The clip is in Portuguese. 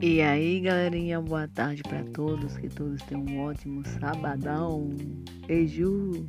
E hum. aí, galerinha, boa tarde para todos, que todos tenham um ótimo sabadão. Beijo!